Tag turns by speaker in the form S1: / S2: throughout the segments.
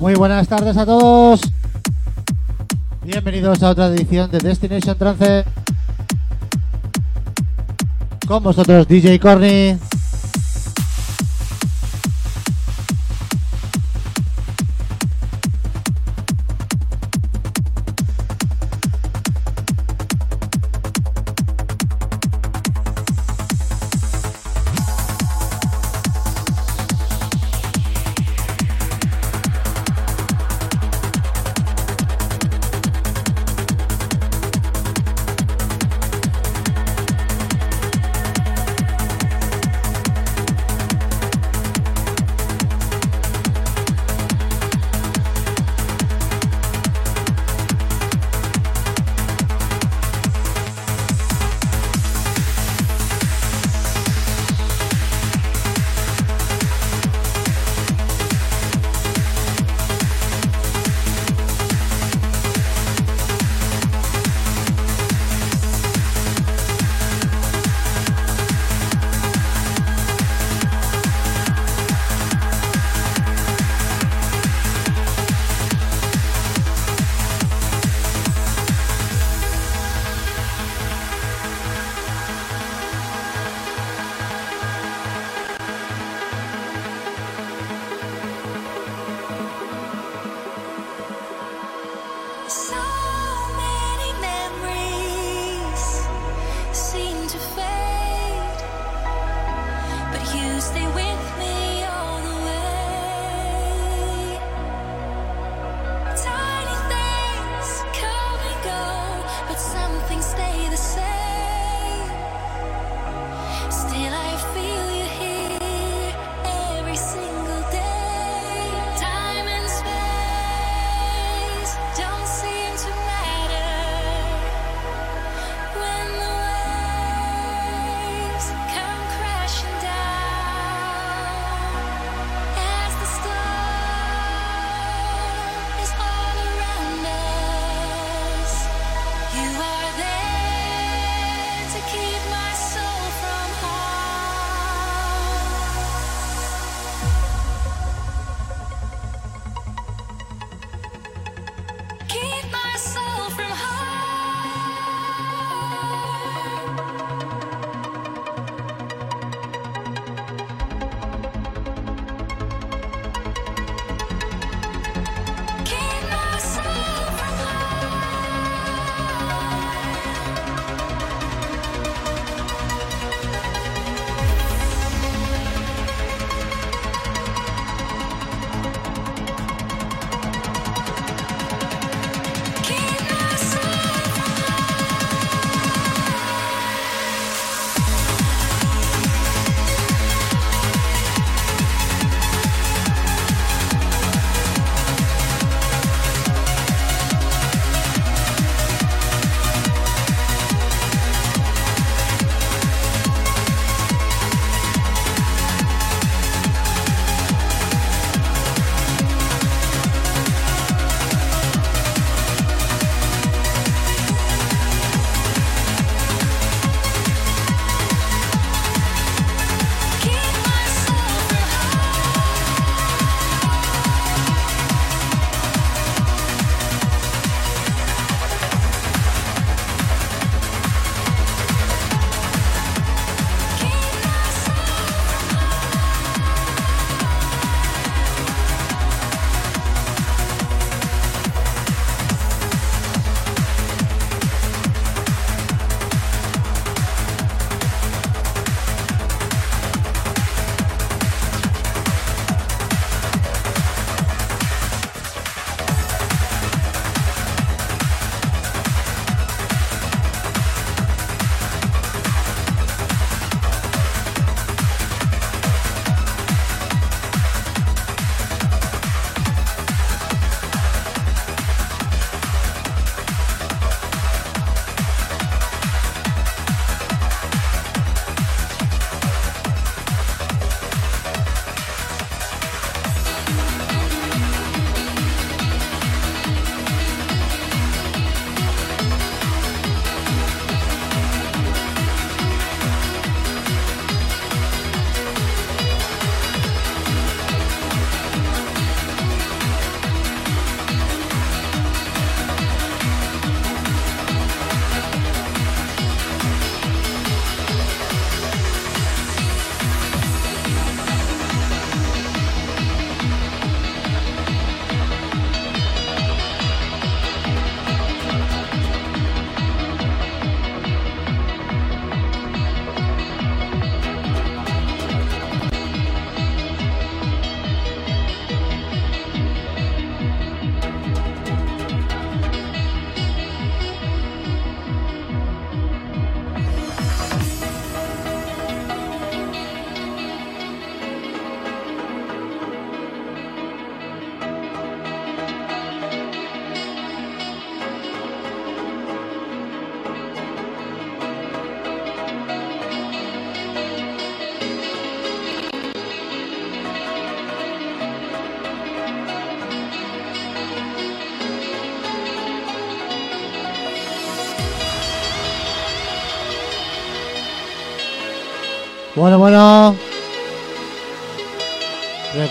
S1: Muy buenas tardes a todos. Bienvenidos a otra edición de Destination Trance. Con vosotros DJ Corny.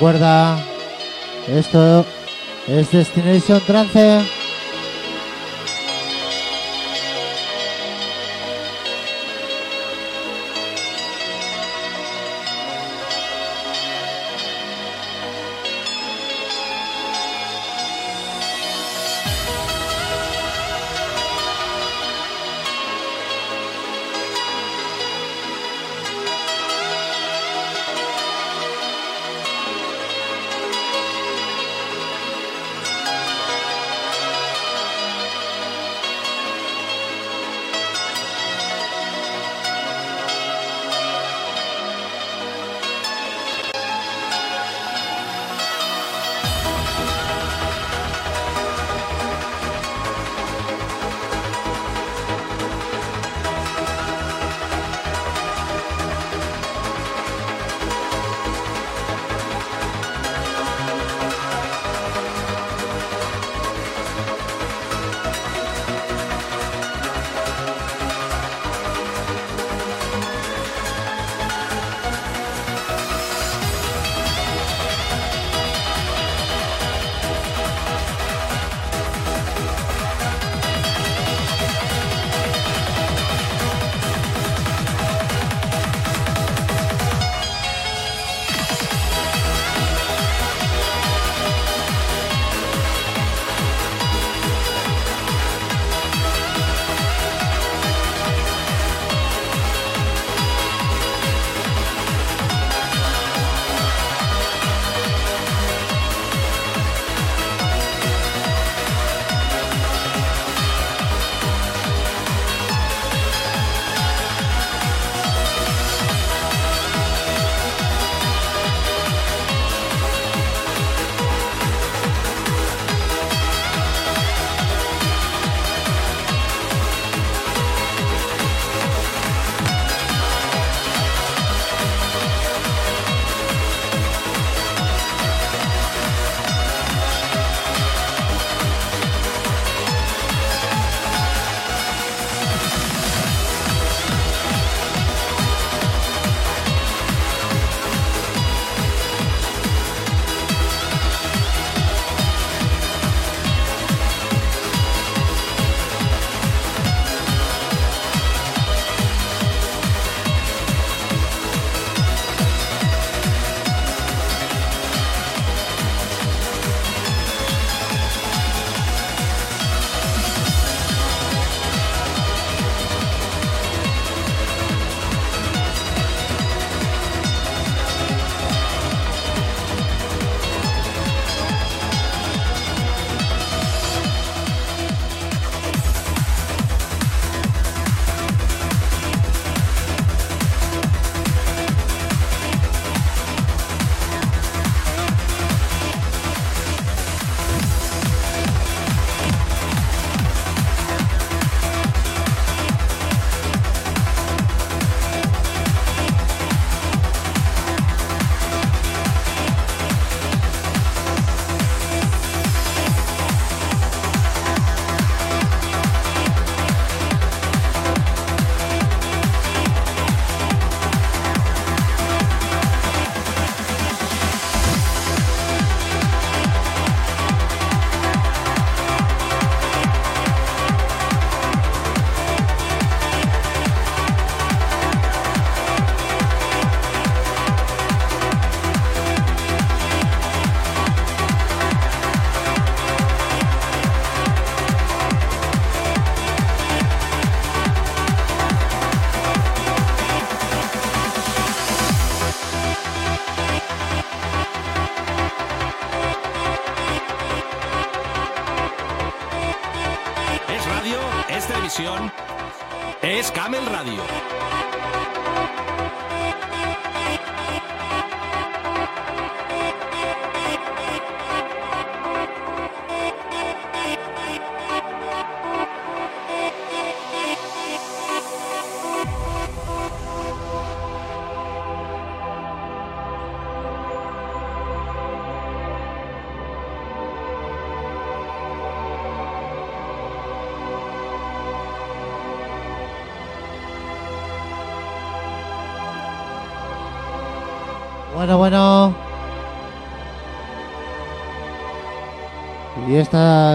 S1: Recuerda, esto es Destination Trance.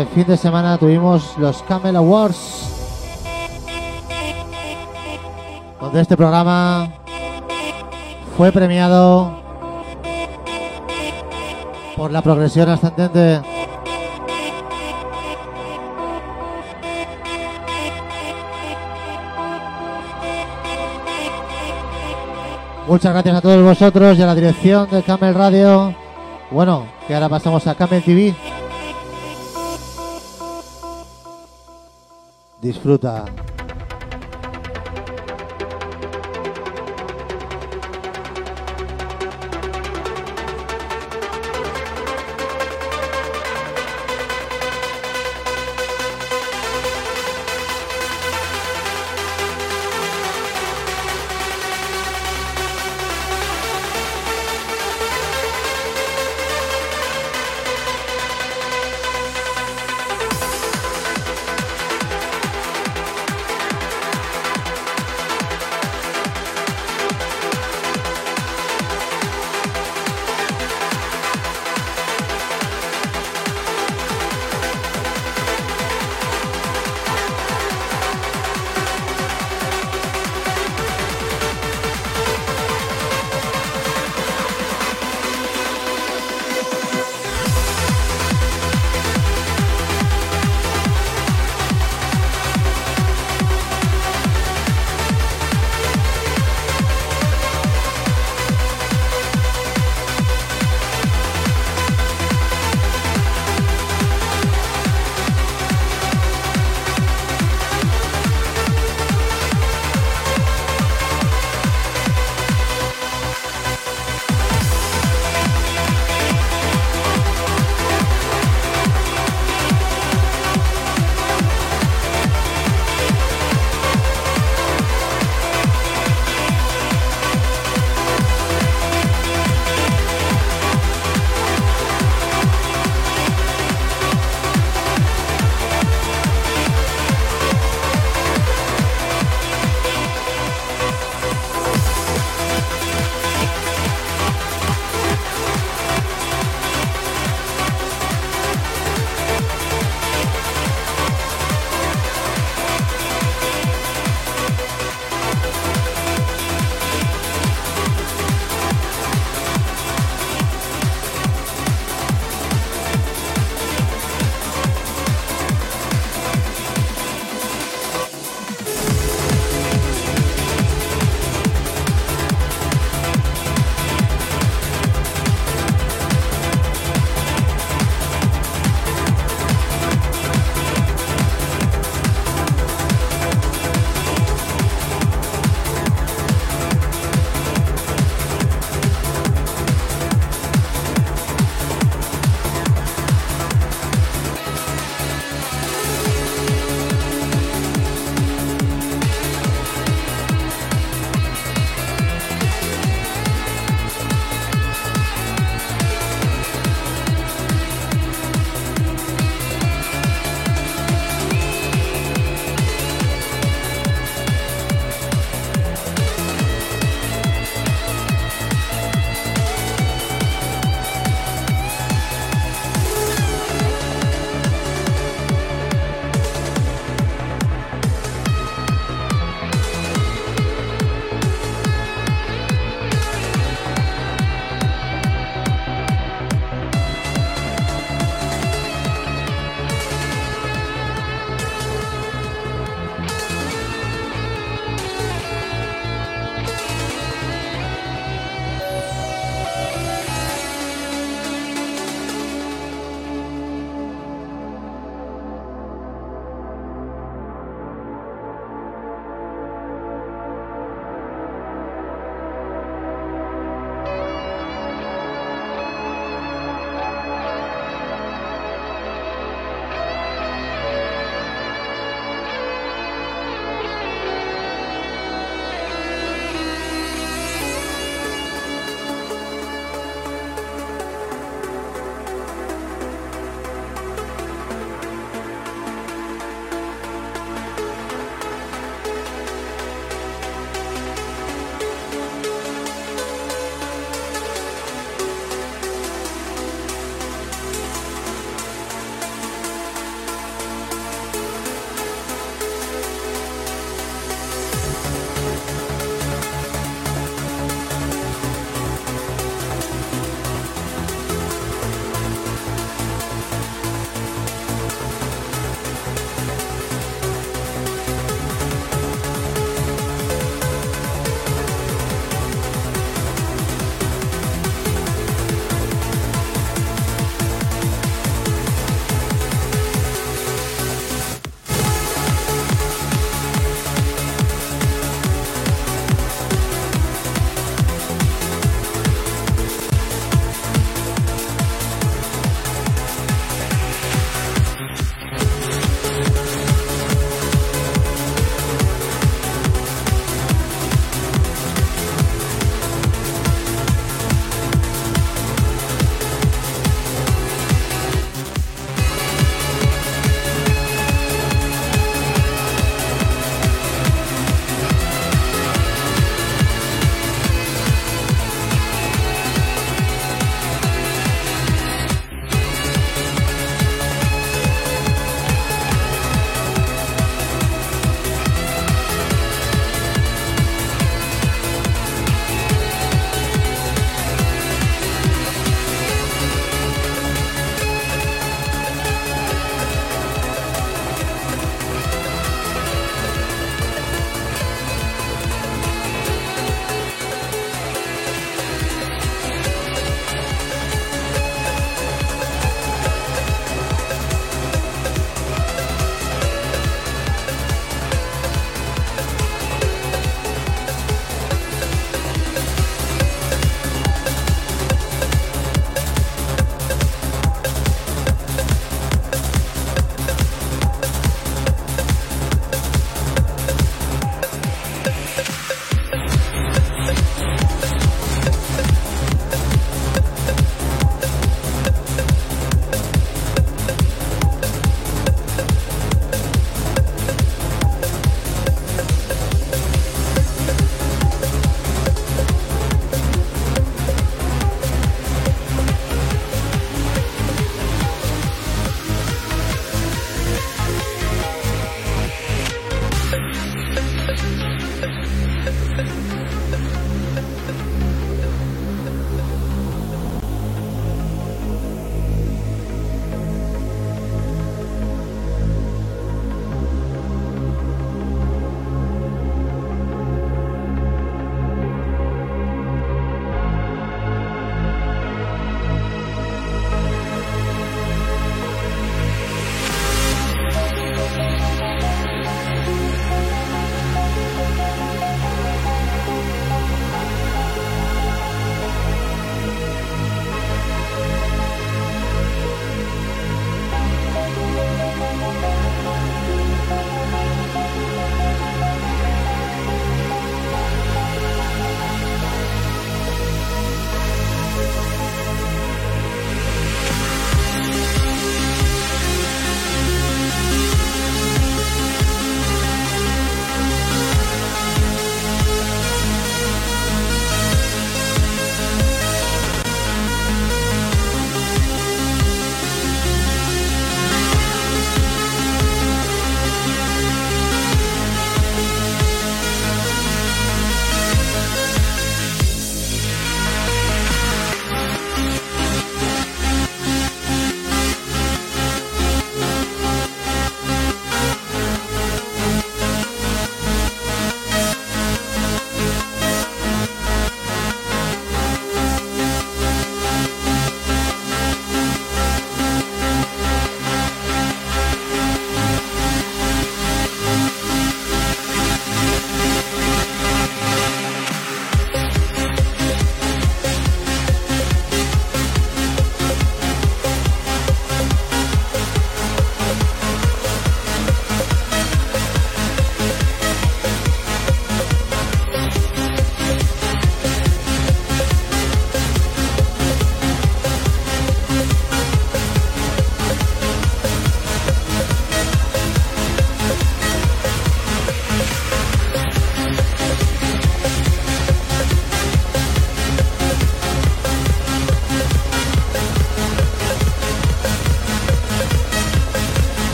S1: Este fin de semana tuvimos los Camel Awards. Donde este programa fue premiado por la progresión ascendente. Muchas gracias a todos vosotros y a la dirección de Camel Radio. Bueno, que ahora pasamos a Camel TV. desfrutar.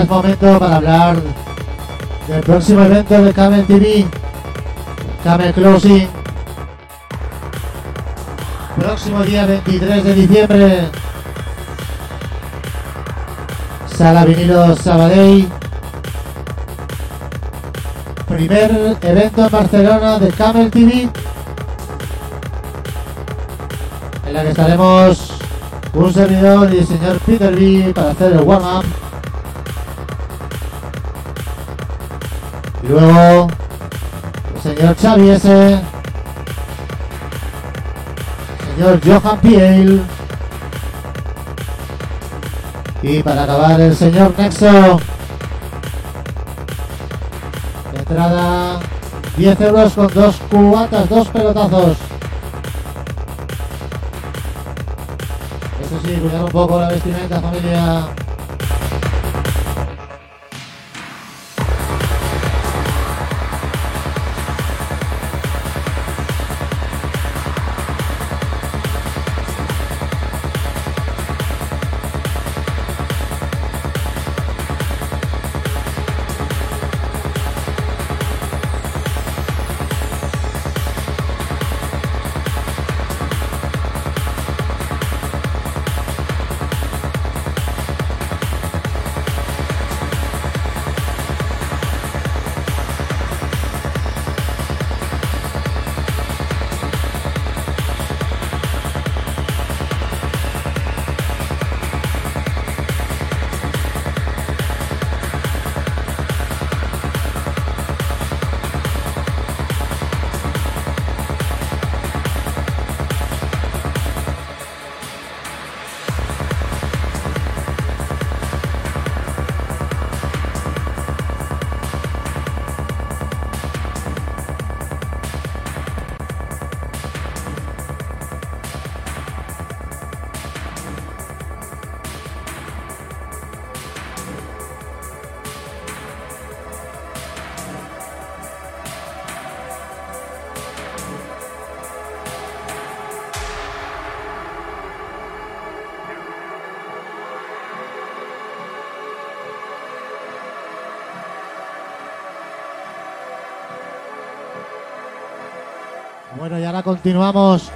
S1: Es momento para hablar del próximo evento de Camel TV, Camel Closing. Próximo día 23 de diciembre, Sala Vinilo Sabadell. Primer evento en Barcelona de Camel TV. En la que estaremos un servidor y el señor Peter B para hacer el warm-up. Luego el señor Xavi S. Señor Johan Piel. Y para acabar el señor Nexo. Entrada 10 euros con dos cubatas, dos pelotazos. Eso sí, cuidar un poco la vestimenta, familia. Bueno, y ahora continuamos.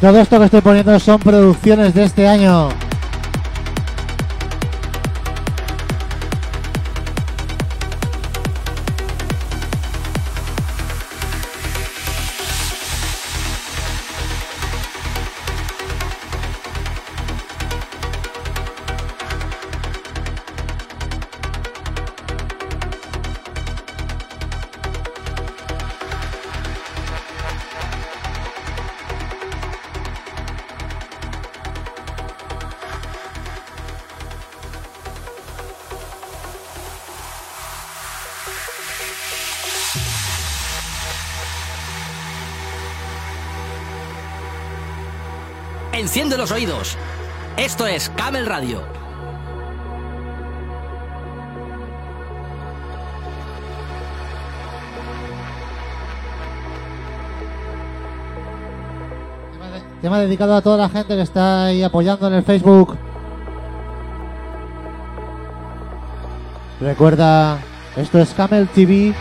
S1: Todo esto que estoy poniendo son producciones de este año.
S2: Enciende los oídos. Esto es Camel Radio.
S1: Tema dedicado a toda la gente que está ahí apoyando en el Facebook. Recuerda, esto es Camel TV.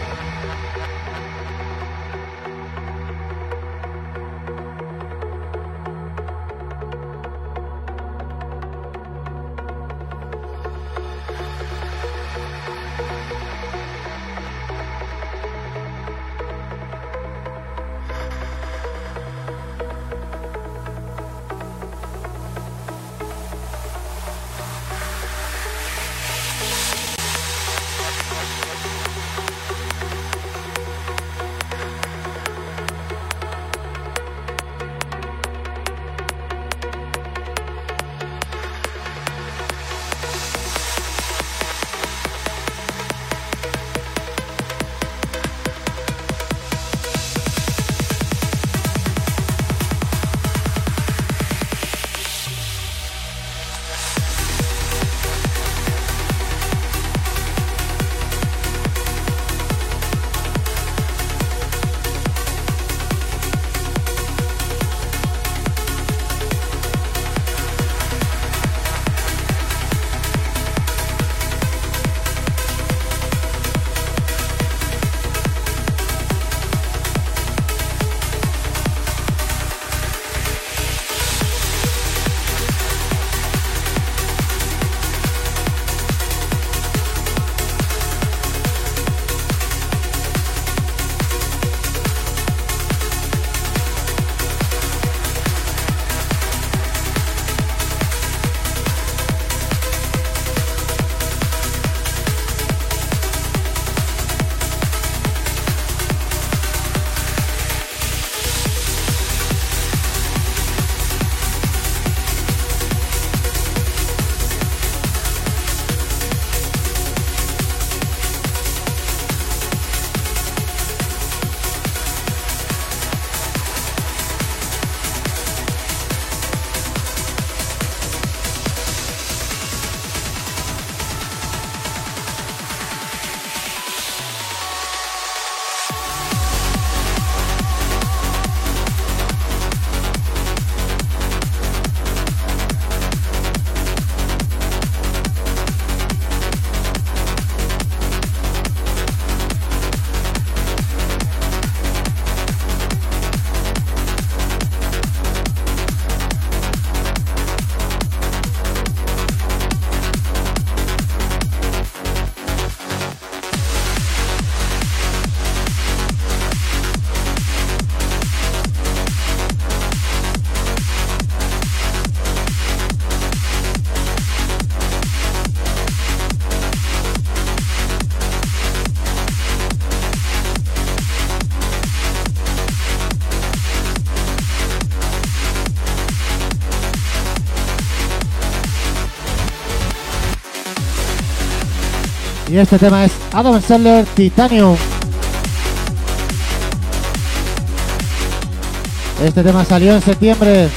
S1: Y este tema es Adam Sandler Titanium. Este tema salió en septiembre.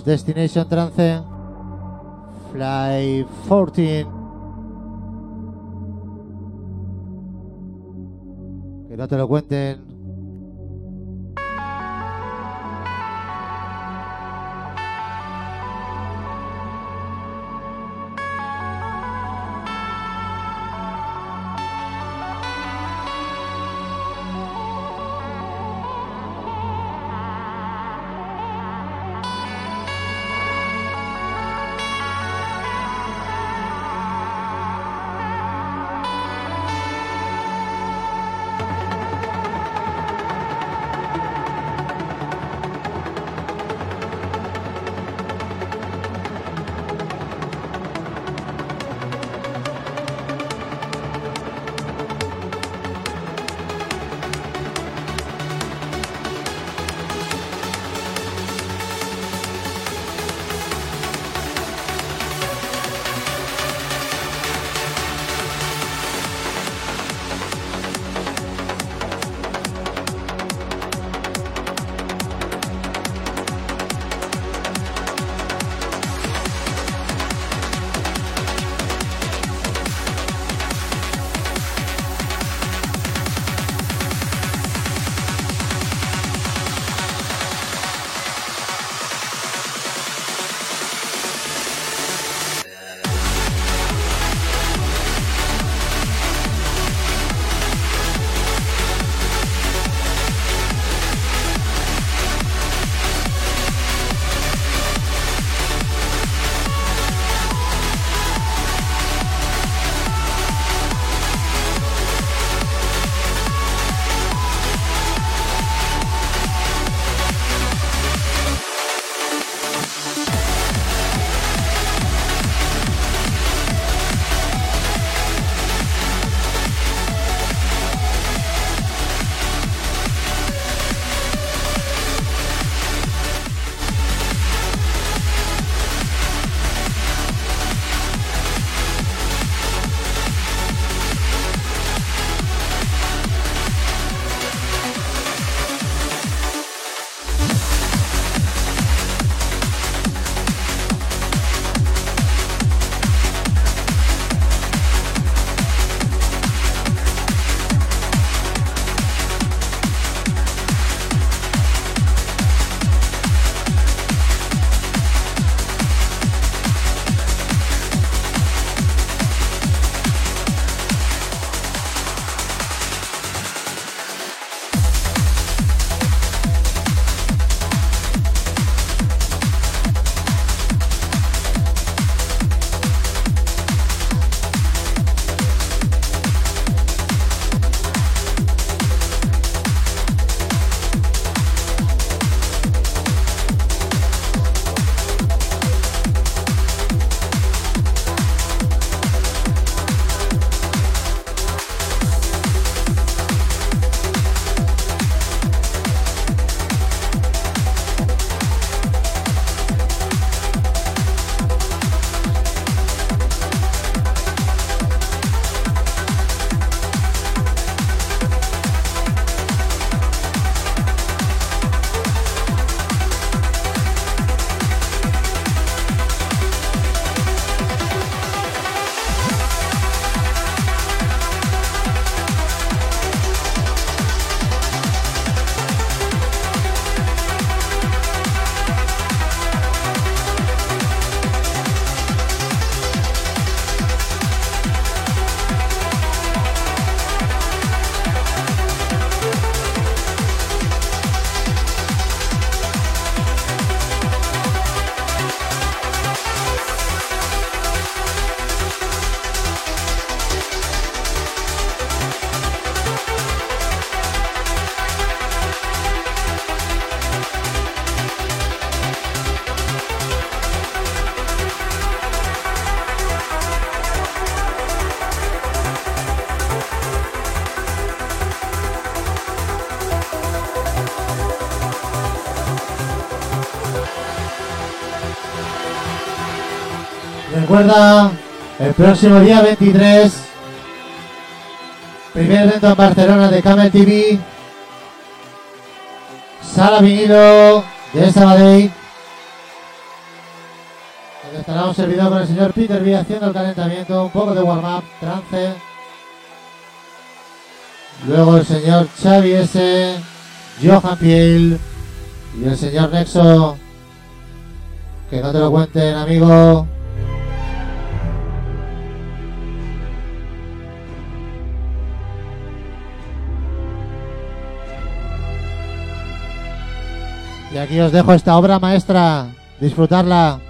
S1: Destination Trance. Fly 14. Que no te lo cuenten. El próximo día 23, primer evento en Barcelona de Camel TV, Sala Vinilo de Sabadell, Estará un servidor con el señor Peter B haciendo el calentamiento, un poco de warm-up, trance. Luego el señor Xavi S, Johan Piel y el señor Nexo. Que no te lo cuenten, amigo. Y aquí os dejo esta obra maestra. Disfrutarla.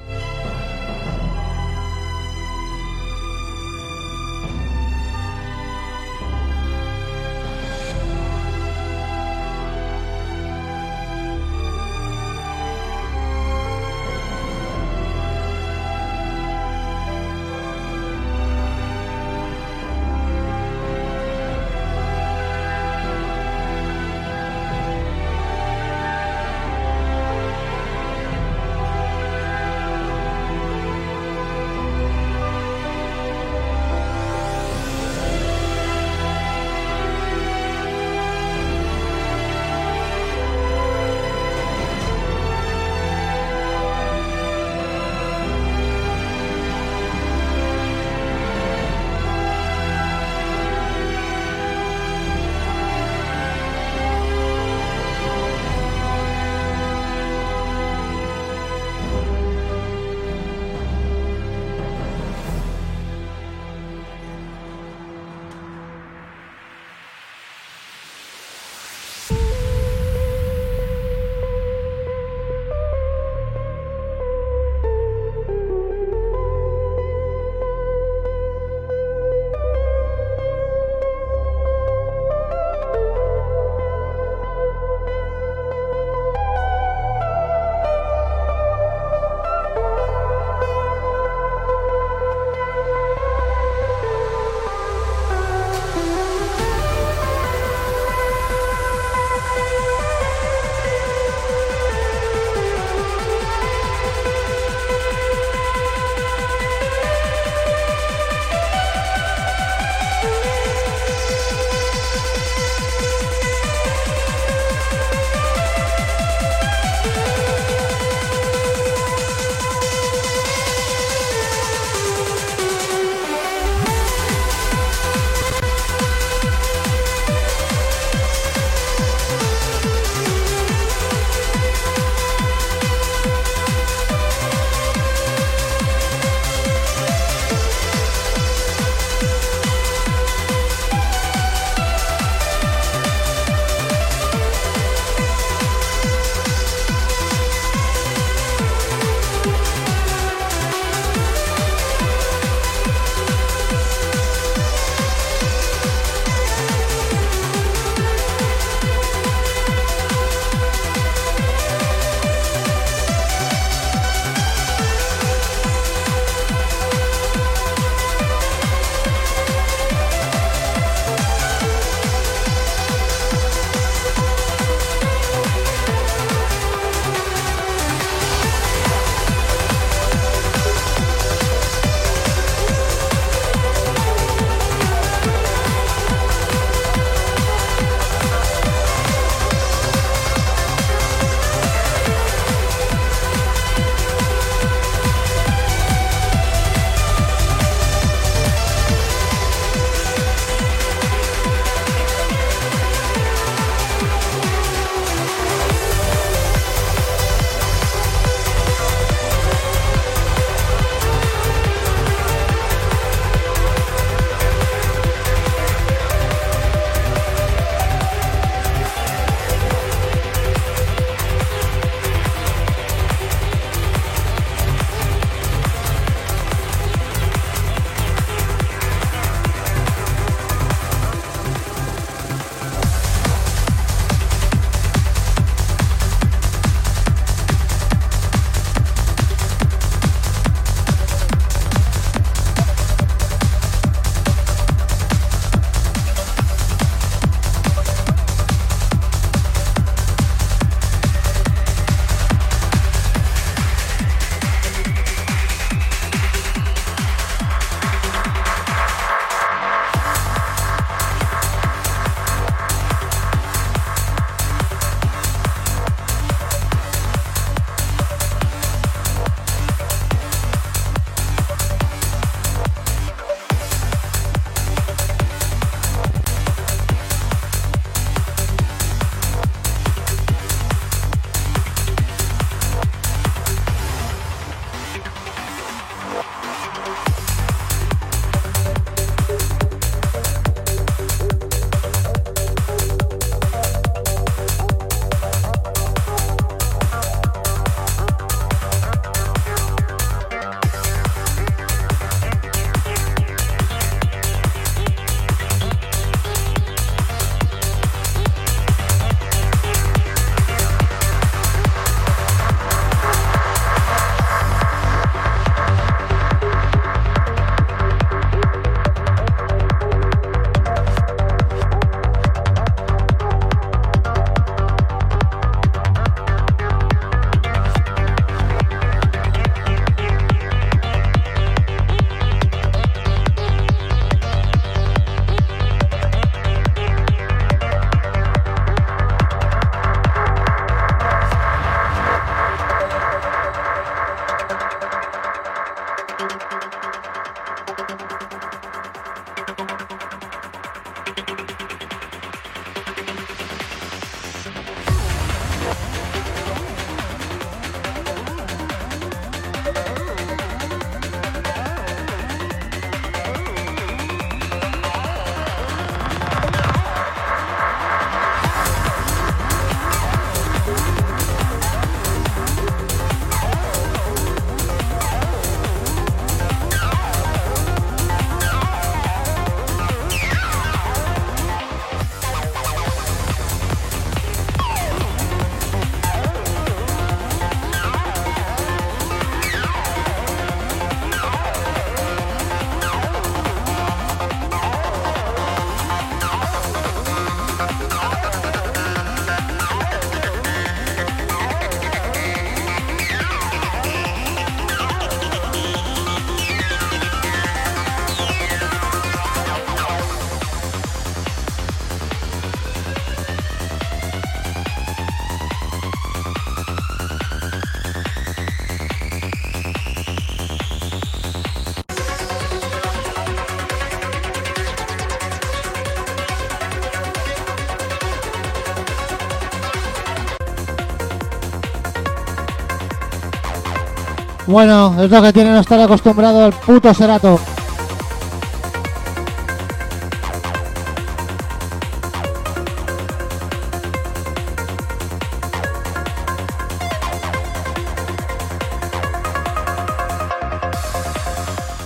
S1: Bueno, es lo que tiene no estar acostumbrado al puto Serato.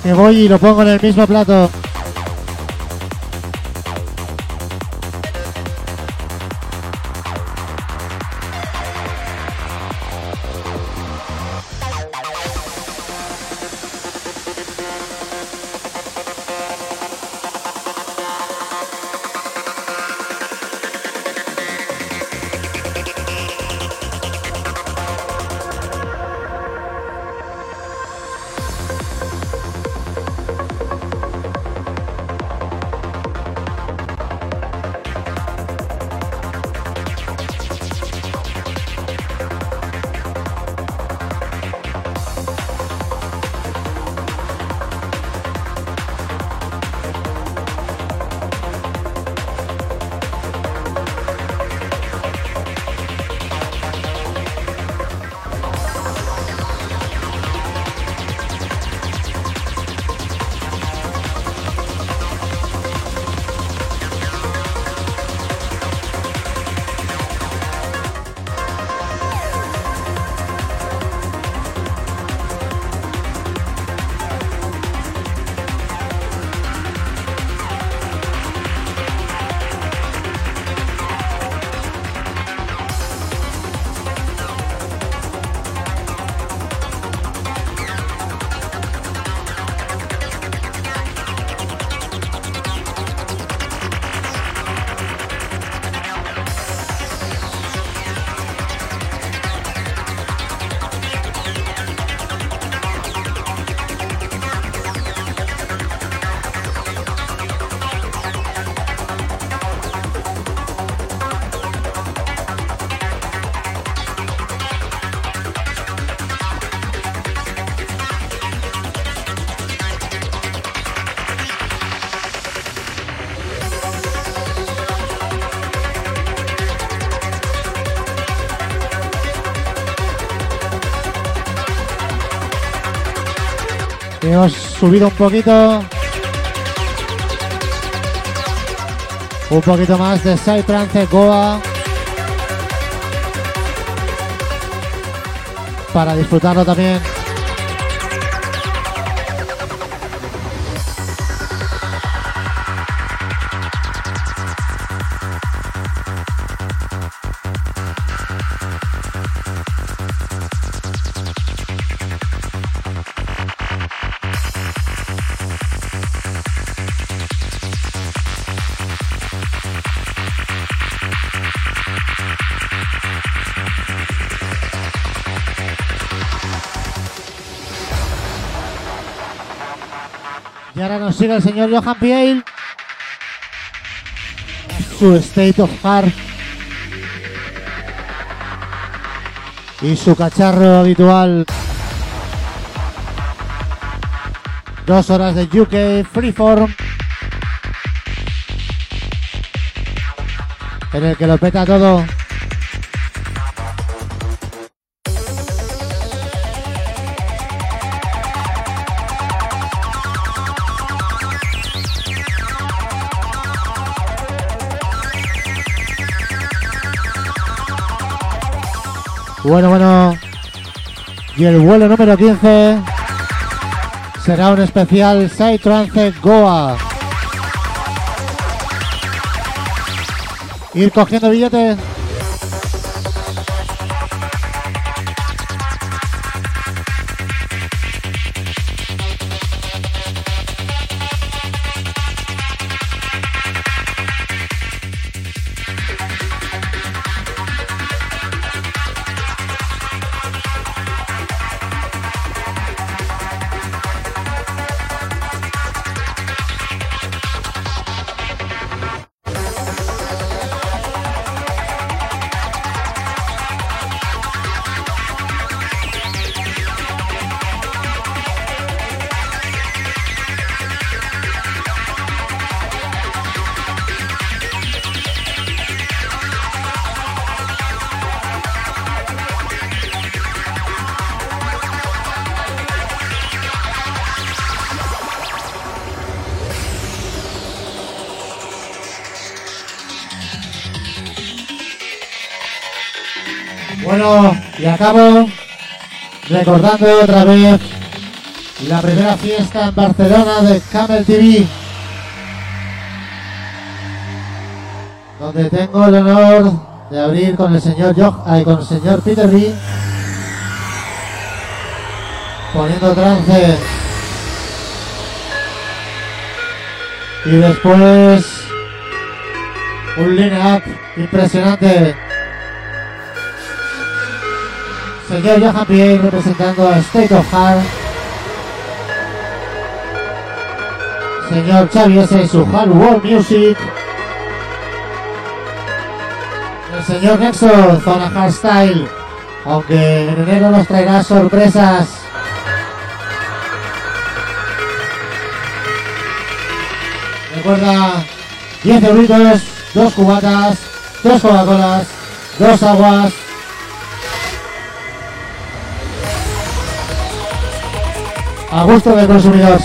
S1: Que voy y lo pongo en el mismo plato. Hemos subido un poquito. Un poquito más de Psytrance Goa. Para disfrutarlo también. Y ahora nos sigue el señor Johan Piel. Su State of Heart. Y su cacharro habitual. Dos horas de UK Freeform. En el que lo peta todo. Bueno, bueno. Y el vuelo número 15 será un especial Side Trance Goa. Ir cogiendo billetes. Acabo recordando otra vez la primera fiesta en Barcelona de Camel TV. Donde tengo el honor de abrir con el señor Joch, con el señor Peter B. Poniendo trance. Y después un line-up impresionante. Señor Johan Pierre representando a State of Heart. Señor Xavi S. y su Hard World Music. El señor Nexo, Zona Hardstyle. Aunque en enero nos traerá sorpresas. Recuerda 10 euritos, dos cubatas, dos Coca-Colas, dos aguas. A gusto del consumidor.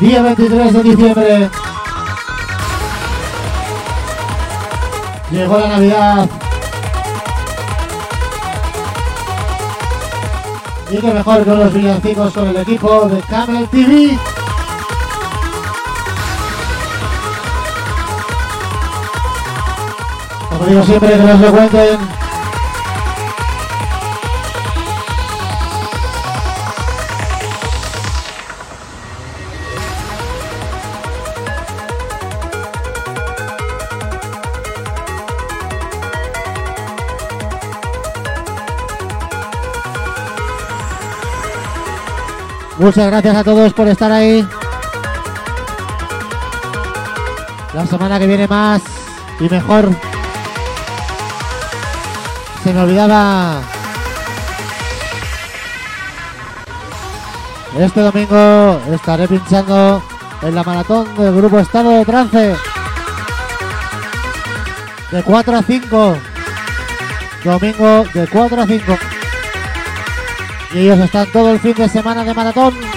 S1: Día 23 de diciembre. Llegó la Navidad. Y qué mejor con los villancicos con el equipo de Camel TV. Como digo siempre, que nos lo cuenten. Muchas gracias a todos por estar ahí. La semana que viene más y mejor. Se me olvidaba. Este domingo estaré pinchando en la maratón del grupo Estado de Trance. De 4 a 5. Domingo de 4 a 5. Y ellos están todo el fin de semana de maratón.